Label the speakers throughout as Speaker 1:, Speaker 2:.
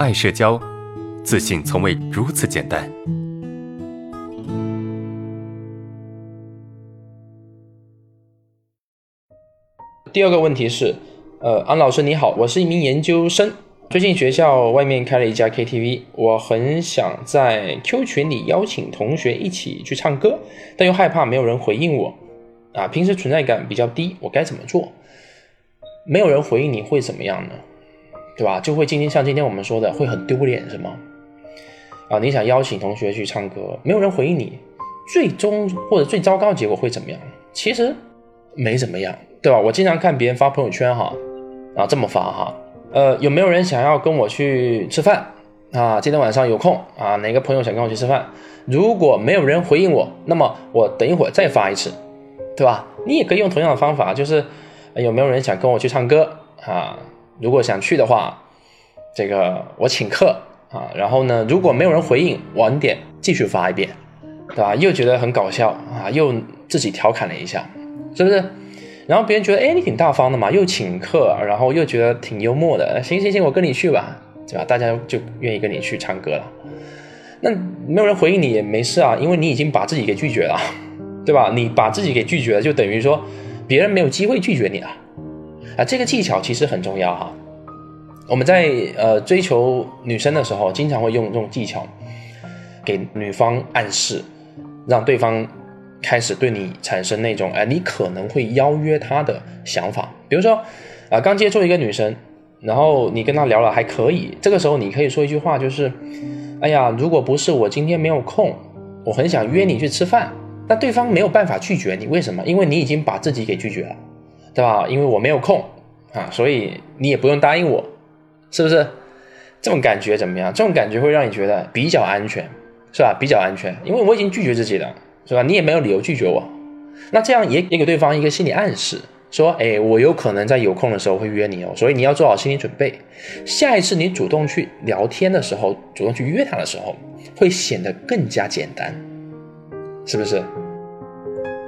Speaker 1: 爱社交，自信从未如此简单。
Speaker 2: 第二个问题是，呃，安老师你好，我是一名研究生，最近学校外面开了一家 KTV，我很想在 Q 群里邀请同学一起去唱歌，但又害怕没有人回应我，啊，平时存在感比较低，我该怎么做？没有人回应你会怎么样呢？对吧？就会今天像今天我们说的，会很丢脸，是吗？啊，你想邀请同学去唱歌，没有人回应你，最终或者最糟糕的结果会怎么样？其实没怎么样，对吧？我经常看别人发朋友圈哈，啊这么发哈，呃有没有人想要跟我去吃饭啊？今天晚上有空啊？哪个朋友想跟我去吃饭？如果没有人回应我，那么我等一会儿再发一次，对吧？你也可以用同样的方法，就是有没有人想跟我去唱歌啊？如果想去的话，这个我请客啊，然后呢，如果没有人回应，晚点继续发一遍，对吧？又觉得很搞笑啊，又自己调侃了一下，是不是？然后别人觉得，哎，你挺大方的嘛，又请客，然后又觉得挺幽默的，行行行，我跟你去吧，对吧？大家就愿意跟你去唱歌了。那没有人回应你也没事啊，因为你已经把自己给拒绝了，对吧？你把自己给拒绝了，就等于说别人没有机会拒绝你了。啊，这个技巧其实很重要哈。我们在呃追求女生的时候，经常会用这种技巧，给女方暗示，让对方开始对你产生那种哎，你可能会邀约她的想法。比如说啊，刚接触一个女生，然后你跟她聊了还可以，这个时候你可以说一句话，就是哎呀，如果不是我今天没有空，我很想约你去吃饭，但对方没有办法拒绝你，为什么？因为你已经把自己给拒绝了。对吧？因为我没有空啊，所以你也不用答应我，是不是？这种感觉怎么样？这种感觉会让你觉得比较安全，是吧？比较安全，因为我已经拒绝自己了，是吧？你也没有理由拒绝我。那这样也也给对方一个心理暗示，说，哎，我有可能在有空的时候会约你哦，所以你要做好心理准备。下一次你主动去聊天的时候，主动去约他的时候，会显得更加简单，是不是？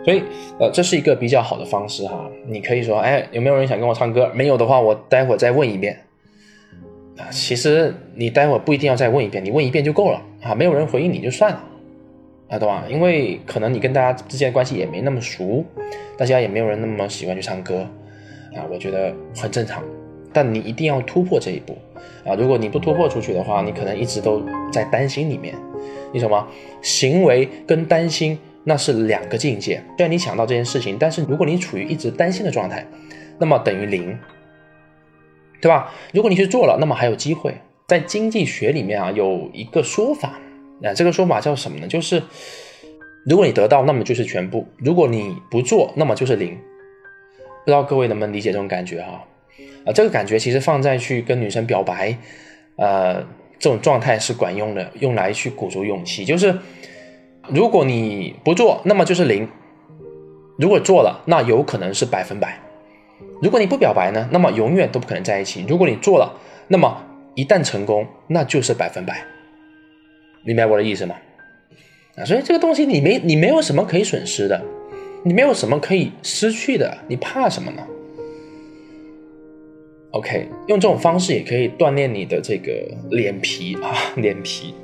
Speaker 2: 所以，呃，这是一个比较好的方式哈。你可以说，哎，有没有人想跟我唱歌？没有的话，我待会儿再问一遍。啊，其实你待会儿不一定要再问一遍，你问一遍就够了啊。没有人回应你就算了，啊，对吧？因为可能你跟大家之间关系也没那么熟，大家也没有人那么喜欢去唱歌，啊，我觉得很正常。但你一定要突破这一步啊！如果你不突破出去的话，你可能一直都在担心里面。你什么行为跟担心？那是两个境界。虽然你想到这件事情，但是如果你处于一直担心的状态，那么等于零，对吧？如果你去做了，那么还有机会。在经济学里面啊，有一个说法，啊，这个说法叫什么呢？就是如果你得到，那么就是全部；如果你不做，那么就是零。不知道各位能不能理解这种感觉哈？啊，这个感觉其实放在去跟女生表白，呃，这种状态是管用的，用来去鼓足勇气，就是。如果你不做，那么就是零；如果做了，那有可能是百分百。如果你不表白呢，那么永远都不可能在一起。如果你做了，那么一旦成功，那就是百分百。明白我的意思吗？啊，所以这个东西你没你没有什么可以损失的，你没有什么可以失去的，你怕什么呢？OK，用这种方式也可以锻炼你的这个脸皮啊，脸皮。